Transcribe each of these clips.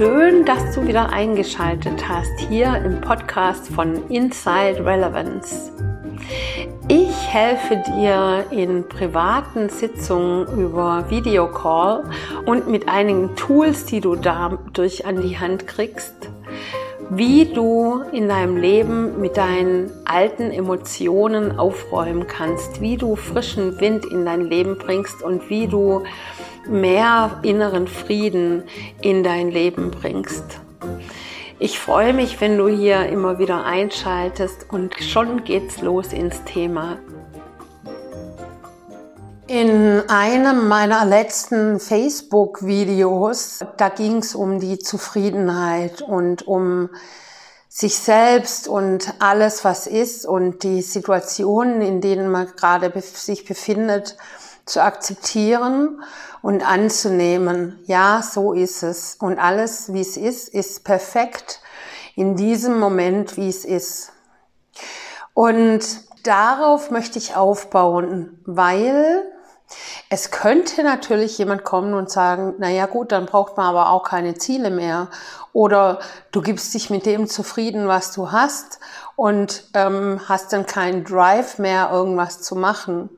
Schön, dass du wieder eingeschaltet hast hier im Podcast von Inside Relevance. Ich helfe dir in privaten Sitzungen über Videocall und mit einigen Tools, die du dadurch an die Hand kriegst, wie du in deinem Leben mit deinen alten Emotionen aufräumen kannst, wie du frischen Wind in dein Leben bringst und wie du mehr inneren Frieden in dein Leben bringst. Ich freue mich, wenn du hier immer wieder einschaltest und schon geht's los ins Thema. In einem meiner letzten Facebook-Videos, da ging es um die Zufriedenheit und um sich selbst und alles, was ist und die Situationen, in denen man gerade sich befindet, zu akzeptieren und anzunehmen. Ja, so ist es. Und alles, wie es ist, ist perfekt in diesem Moment, wie es ist. Und darauf möchte ich aufbauen, weil es könnte natürlich jemand kommen und sagen, na ja gut, dann braucht man aber auch keine Ziele mehr. Oder du gibst dich mit dem zufrieden, was du hast und ähm, hast dann keinen Drive mehr, irgendwas zu machen.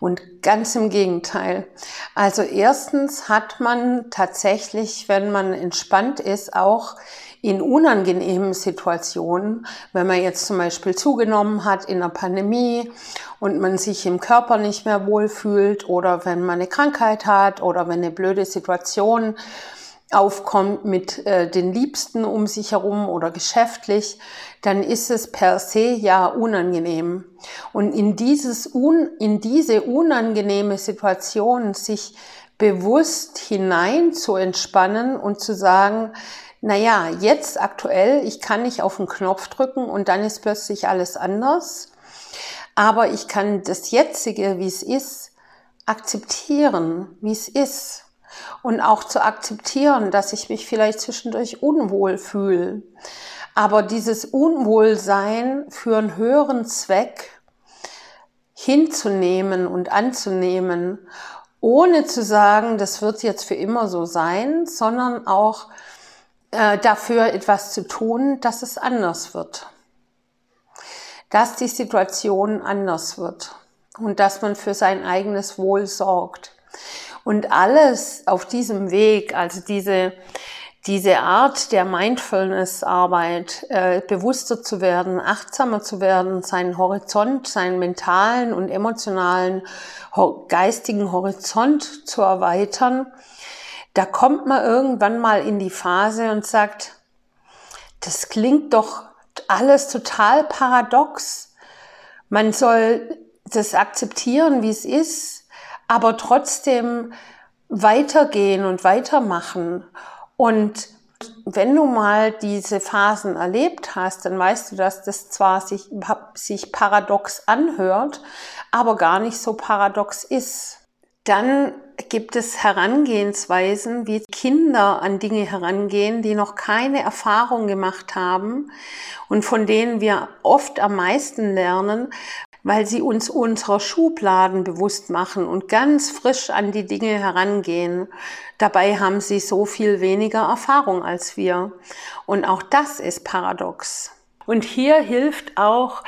Und ganz im Gegenteil. Also erstens hat man tatsächlich, wenn man entspannt ist, auch in unangenehmen Situationen, wenn man jetzt zum Beispiel zugenommen hat in der Pandemie und man sich im Körper nicht mehr wohlfühlt oder wenn man eine Krankheit hat oder wenn eine blöde Situation aufkommt mit äh, den Liebsten um sich herum oder geschäftlich, dann ist es per se ja unangenehm. Und in dieses un, in diese unangenehme Situation sich bewusst hinein zu entspannen und zu sagen, na ja, jetzt aktuell, ich kann nicht auf den Knopf drücken und dann ist plötzlich alles anders. Aber ich kann das jetzige, wie es ist, akzeptieren, wie es ist und auch zu akzeptieren, dass ich mich vielleicht zwischendurch unwohl fühle. Aber dieses Unwohlsein für einen höheren Zweck hinzunehmen und anzunehmen, ohne zu sagen, das wird jetzt für immer so sein, sondern auch äh, dafür etwas zu tun, dass es anders wird. Dass die Situation anders wird und dass man für sein eigenes Wohl sorgt. Und alles auf diesem Weg, also diese, diese Art der Mindfulness-Arbeit, äh, bewusster zu werden, achtsamer zu werden, seinen Horizont, seinen mentalen und emotionalen, geistigen Horizont zu erweitern, da kommt man irgendwann mal in die Phase und sagt, das klingt doch alles total paradox. Man soll das akzeptieren, wie es ist, aber trotzdem weitergehen und weitermachen. Und wenn du mal diese Phasen erlebt hast, dann weißt du, dass das zwar sich, sich paradox anhört, aber gar nicht so paradox ist. Dann gibt es Herangehensweisen, wie Kinder an Dinge herangehen, die noch keine Erfahrung gemacht haben und von denen wir oft am meisten lernen, weil sie uns unserer Schubladen bewusst machen und ganz frisch an die Dinge herangehen. Dabei haben sie so viel weniger Erfahrung als wir. Und auch das ist paradox. Und hier hilft auch,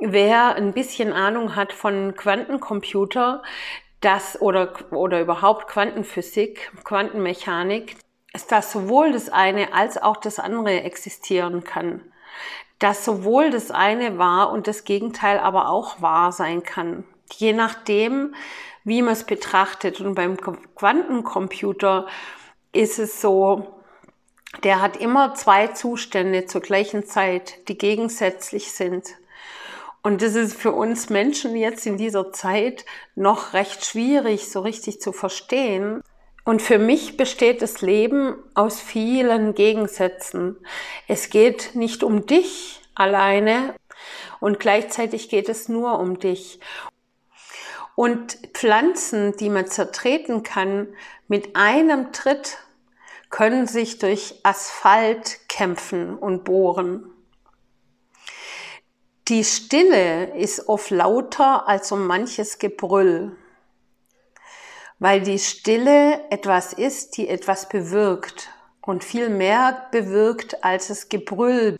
wer ein bisschen Ahnung hat von Quantencomputer, das oder, oder überhaupt Quantenphysik, Quantenmechanik, ist, dass sowohl das eine als auch das andere existieren kann dass sowohl das eine wahr und das Gegenteil aber auch wahr sein kann. Je nachdem, wie man es betrachtet. Und beim Quantencomputer ist es so, der hat immer zwei Zustände zur gleichen Zeit, die gegensätzlich sind. Und das ist für uns Menschen jetzt in dieser Zeit noch recht schwierig, so richtig zu verstehen. Und für mich besteht das Leben aus vielen Gegensätzen. Es geht nicht um dich alleine und gleichzeitig geht es nur um dich. Und Pflanzen, die man zertreten kann, mit einem Tritt können sich durch Asphalt kämpfen und bohren. Die Stille ist oft lauter als so manches Gebrüll, weil die Stille etwas ist, die etwas bewirkt und viel mehr bewirkt als das Gebrüll.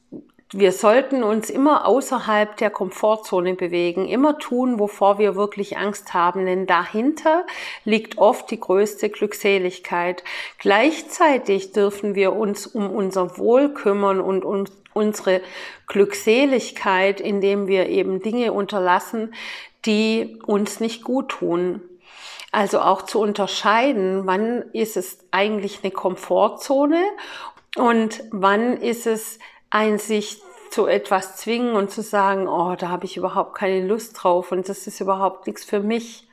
Wir sollten uns immer außerhalb der Komfortzone bewegen, immer tun, wovor wir wirklich Angst haben, denn dahinter liegt oft die größte Glückseligkeit. Gleichzeitig dürfen wir uns um unser Wohl kümmern und uns unsere Glückseligkeit, indem wir eben Dinge unterlassen, die uns nicht gut tun. Also auch zu unterscheiden, wann ist es eigentlich eine Komfortzone und wann ist es ein sich zu etwas zwingen und zu sagen, oh, da habe ich überhaupt keine Lust drauf und das ist überhaupt nichts für mich.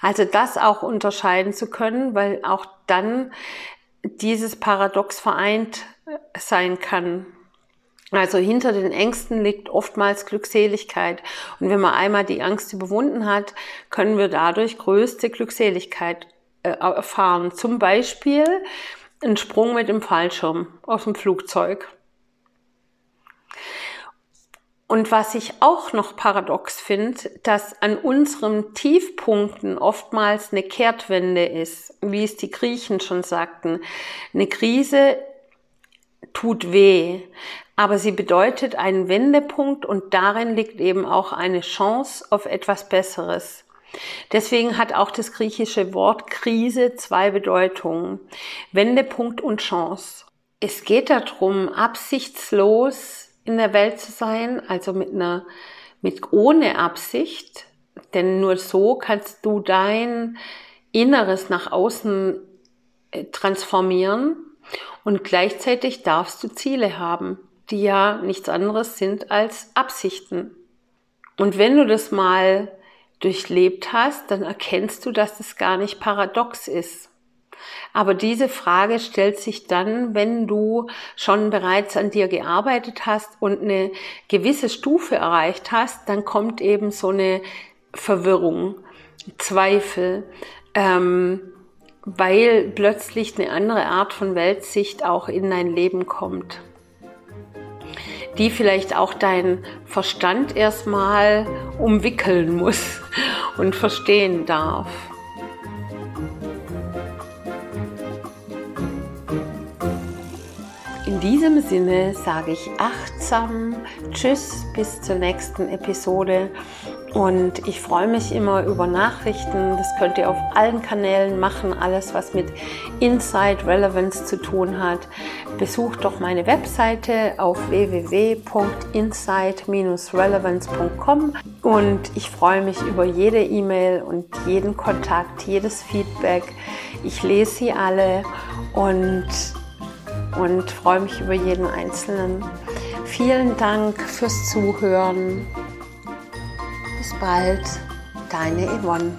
Also das auch unterscheiden zu können, weil auch dann dieses Paradox vereint sein kann. Also hinter den Ängsten liegt oftmals Glückseligkeit. Und wenn man einmal die Angst überwunden hat, können wir dadurch größte Glückseligkeit äh, erfahren. Zum Beispiel ein Sprung mit dem Fallschirm aus dem Flugzeug. Und was ich auch noch paradox finde, dass an unseren Tiefpunkten oftmals eine Kehrtwende ist, wie es die Griechen schon sagten. Eine Krise tut weh, aber sie bedeutet einen Wendepunkt und darin liegt eben auch eine Chance auf etwas Besseres. Deswegen hat auch das griechische Wort Krise zwei Bedeutungen. Wendepunkt und Chance. Es geht darum, absichtslos in der Welt zu sein, also mit einer, mit ohne Absicht, denn nur so kannst du dein Inneres nach außen äh, transformieren und gleichzeitig darfst du Ziele haben die ja nichts anderes sind als Absichten. Und wenn du das mal durchlebt hast, dann erkennst du, dass das gar nicht paradox ist. Aber diese Frage stellt sich dann, wenn du schon bereits an dir gearbeitet hast und eine gewisse Stufe erreicht hast, dann kommt eben so eine Verwirrung, Zweifel, ähm, weil plötzlich eine andere Art von Weltsicht auch in dein Leben kommt die vielleicht auch dein Verstand erstmal umwickeln muss und verstehen darf. In diesem Sinne sage ich achtsam Tschüss bis zur nächsten Episode und ich freue mich immer über Nachrichten. Das könnt ihr auf allen Kanälen machen, alles was mit Inside Relevance zu tun hat. Besucht doch meine Webseite auf www.inside-relevance.com und ich freue mich über jede E-Mail und jeden Kontakt, jedes Feedback. Ich lese sie alle und, und freue mich über jeden einzelnen. Vielen Dank fürs Zuhören bald, deine Yvonne.